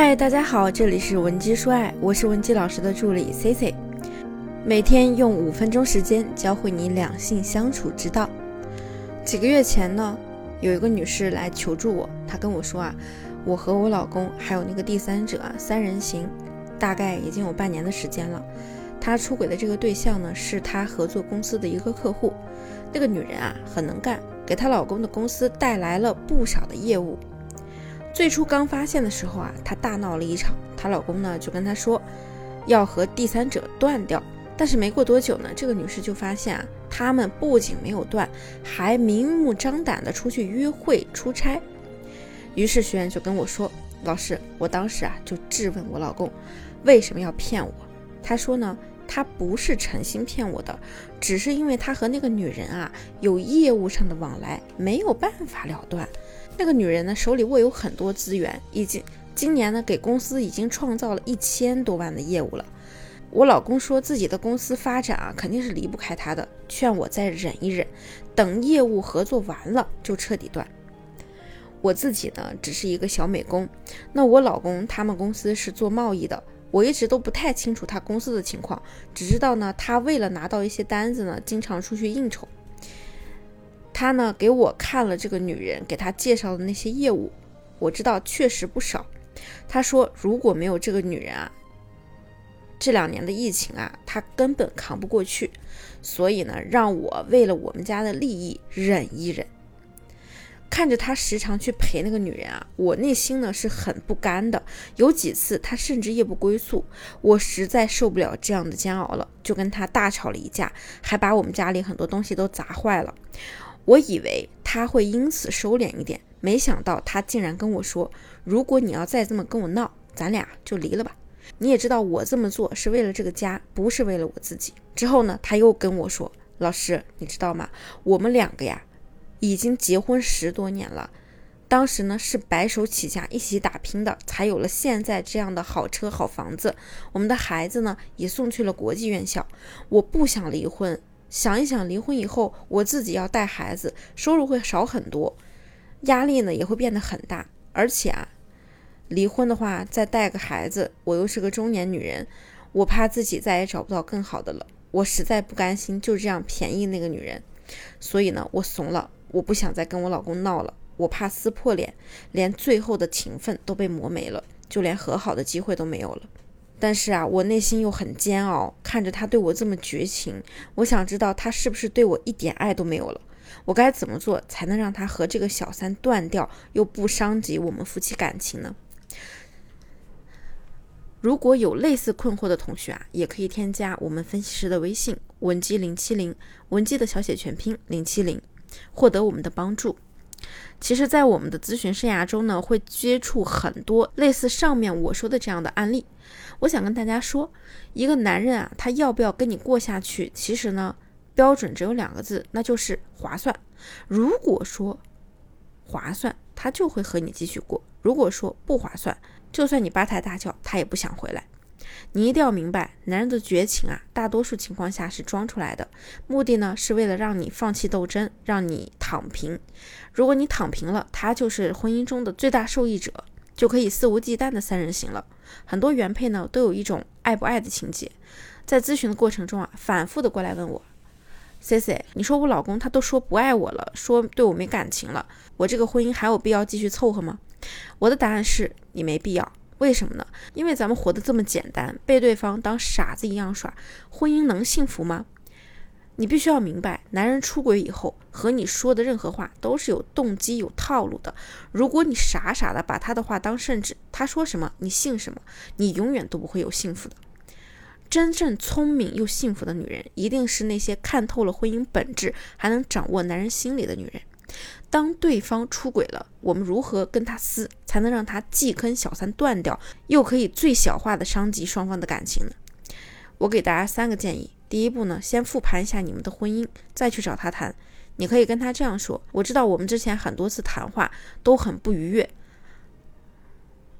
嗨，大家好，这里是文姬说爱，我是文姬老师的助理 C C，每天用五分钟时间教会你两性相处之道。几个月前呢，有一个女士来求助我，她跟我说啊，我和我老公还有那个第三者三人行，大概已经有半年的时间了。她出轨的这个对象呢，是她合作公司的一个客户，那个女人啊很能干，给她老公的公司带来了不少的业务。最初刚发现的时候啊，她大闹了一场，她老公呢就跟她说要和第三者断掉。但是没过多久呢，这个女士就发现啊，他们不仅没有断，还明目张胆的出去约会、出差。于是学员就跟我说：“老师，我当时啊就质问我老公，为什么要骗我？”他说呢，他不是诚心骗我的，只是因为他和那个女人啊有业务上的往来，没有办法了断。那个女人呢，手里握有很多资源，已经今年呢给公司已经创造了一千多万的业务了。我老公说自己的公司发展啊，肯定是离不开他的，劝我再忍一忍，等业务合作完了就彻底断。我自己呢只是一个小美工，那我老公他们公司是做贸易的，我一直都不太清楚他公司的情况，只知道呢他为了拿到一些单子呢，经常出去应酬。他呢给我看了这个女人给他介绍的那些业务，我知道确实不少。他说如果没有这个女人啊，这两年的疫情啊，他根本扛不过去。所以呢，让我为了我们家的利益忍一忍。看着他时常去陪那个女人啊，我内心呢是很不甘的。有几次他甚至夜不归宿，我实在受不了这样的煎熬了，就跟他大吵了一架，还把我们家里很多东西都砸坏了。我以为他会因此收敛一点，没想到他竟然跟我说：“如果你要再这么跟我闹，咱俩就离了吧。”你也知道我这么做是为了这个家，不是为了我自己。之后呢，他又跟我说：“老师，你知道吗？我们两个呀，已经结婚十多年了，当时呢是白手起家一起打拼的，才有了现在这样的好车好房子。我们的孩子呢也送去了国际院校。我不想离婚。”想一想，离婚以后我自己要带孩子，收入会少很多，压力呢也会变得很大。而且啊，离婚的话再带个孩子，我又是个中年女人，我怕自己再也找不到更好的了。我实在不甘心就这样便宜那个女人，所以呢，我怂了，我不想再跟我老公闹了，我怕撕破脸，连最后的情分都被磨没了，就连和好的机会都没有了。但是啊，我内心又很煎熬，看着他对我这么绝情，我想知道他是不是对我一点爱都没有了？我该怎么做才能让他和这个小三断掉，又不伤及我们夫妻感情呢？如果有类似困惑的同学啊，也可以添加我们分析师的微信文姬零七零，文姬的小写全拼零七零，获得我们的帮助。其实，在我们的咨询生涯中呢，会接触很多类似上面我说的这样的案例。我想跟大家说，一个男人啊，他要不要跟你过下去，其实呢，标准只有两个字，那就是划算。如果说划算，他就会和你继续过；如果说不划算，就算你八抬大轿，他也不想回来。你一定要明白，男人的绝情啊，大多数情况下是装出来的，目的呢是为了让你放弃斗争，让你躺平。如果你躺平了，他就是婚姻中的最大受益者，就可以肆无忌惮的三人行了。很多原配呢都有一种爱不爱的情节，在咨询的过程中啊，反复的过来问我，C C，你说我老公他都说不爱我了，说对我没感情了，我这个婚姻还有必要继续凑合吗？我的答案是你没必要。为什么呢？因为咱们活得这么简单，被对方当傻子一样耍，婚姻能幸福吗？你必须要明白，男人出轨以后和你说的任何话都是有动机、有套路的。如果你傻傻的把他的话当圣旨，他说什么你信什么，你永远都不会有幸福的。真正聪明又幸福的女人，一定是那些看透了婚姻本质，还能掌握男人心理的女人。当对方出轨了，我们如何跟他撕，才能让他既跟小三断掉，又可以最小化的伤及双方的感情呢？我给大家三个建议。第一步呢，先复盘一下你们的婚姻，再去找他谈。你可以跟他这样说：“我知道我们之前很多次谈话都很不愉悦，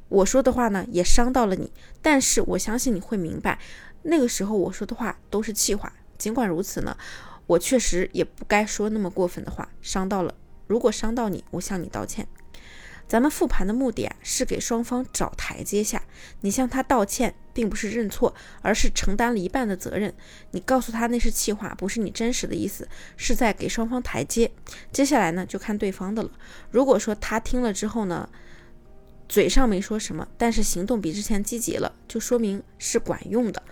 我说的话呢也伤到了你，但是我相信你会明白，那个时候我说的话都是气话。尽管如此呢，我确实也不该说那么过分的话，伤到了。如果伤到你，我向你道歉。咱们复盘的目的啊，是给双方找台阶下。你向他道歉，并不是认错，而是承担了一半的责任。你告诉他那是气话，不是你真实的意思，是在给双方台阶。接下来呢，就看对方的了。如果说他听了之后呢，嘴上没说什么，但是行动比之前积极了，就说明是管用的。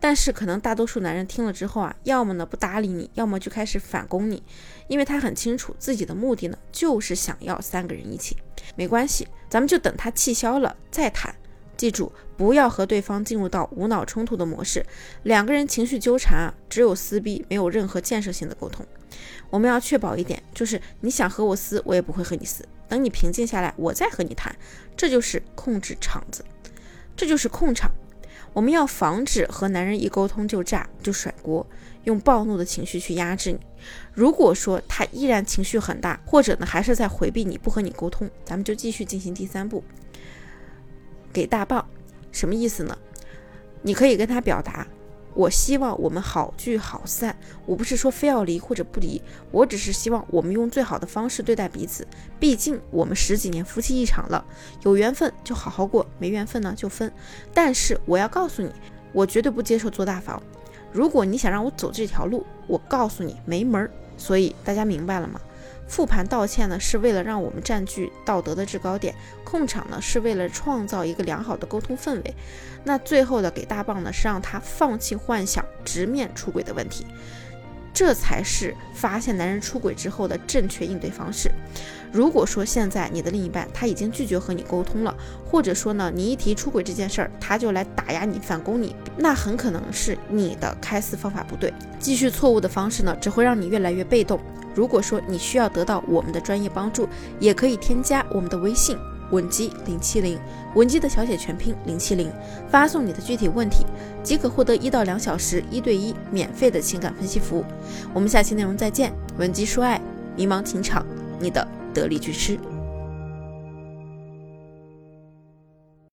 但是可能大多数男人听了之后啊，要么呢不搭理你，要么就开始反攻你，因为他很清楚自己的目的呢，就是想要三个人一起。没关系，咱们就等他气消了再谈。记住，不要和对方进入到无脑冲突的模式，两个人情绪纠缠啊，只有撕逼，没有任何建设性的沟通。我们要确保一点，就是你想和我撕，我也不会和你撕，等你平静下来，我再和你谈。这就是控制场子，这就是控场。我们要防止和男人一沟通就炸就甩锅，用暴怒的情绪去压制你。如果说他依然情绪很大，或者呢还是在回避你不和你沟通，咱们就继续进行第三步，给大棒。什么意思呢？你可以跟他表达。我希望我们好聚好散。我不是说非要离或者不离，我只是希望我们用最好的方式对待彼此。毕竟我们十几年夫妻一场了，有缘分就好好过，没缘分呢就分。但是我要告诉你，我绝对不接受做大房。如果你想让我走这条路，我告诉你没门儿。所以大家明白了吗？复盘道歉呢，是为了让我们占据道德的制高点；控场呢，是为了创造一个良好的沟通氛围。那最后的给大棒呢，是让他放弃幻想，直面出轨的问题。这才是发现男人出轨之后的正确应对方式。如果说现在你的另一半他已经拒绝和你沟通了，或者说呢，你一提出轨这件事儿，他就来打压你、反攻你，那很可能是你的开撕方法不对。继续错误的方式呢，只会让你越来越被动。如果说你需要得到我们的专业帮助，也可以添加我们的微信文姬零七零，文姬的小写全拼零七零，发送你的具体问题，即可获得一到两小时一对一免费的情感分析服务。我们下期内容再见，文姬说爱，迷茫情场，你的得力军师。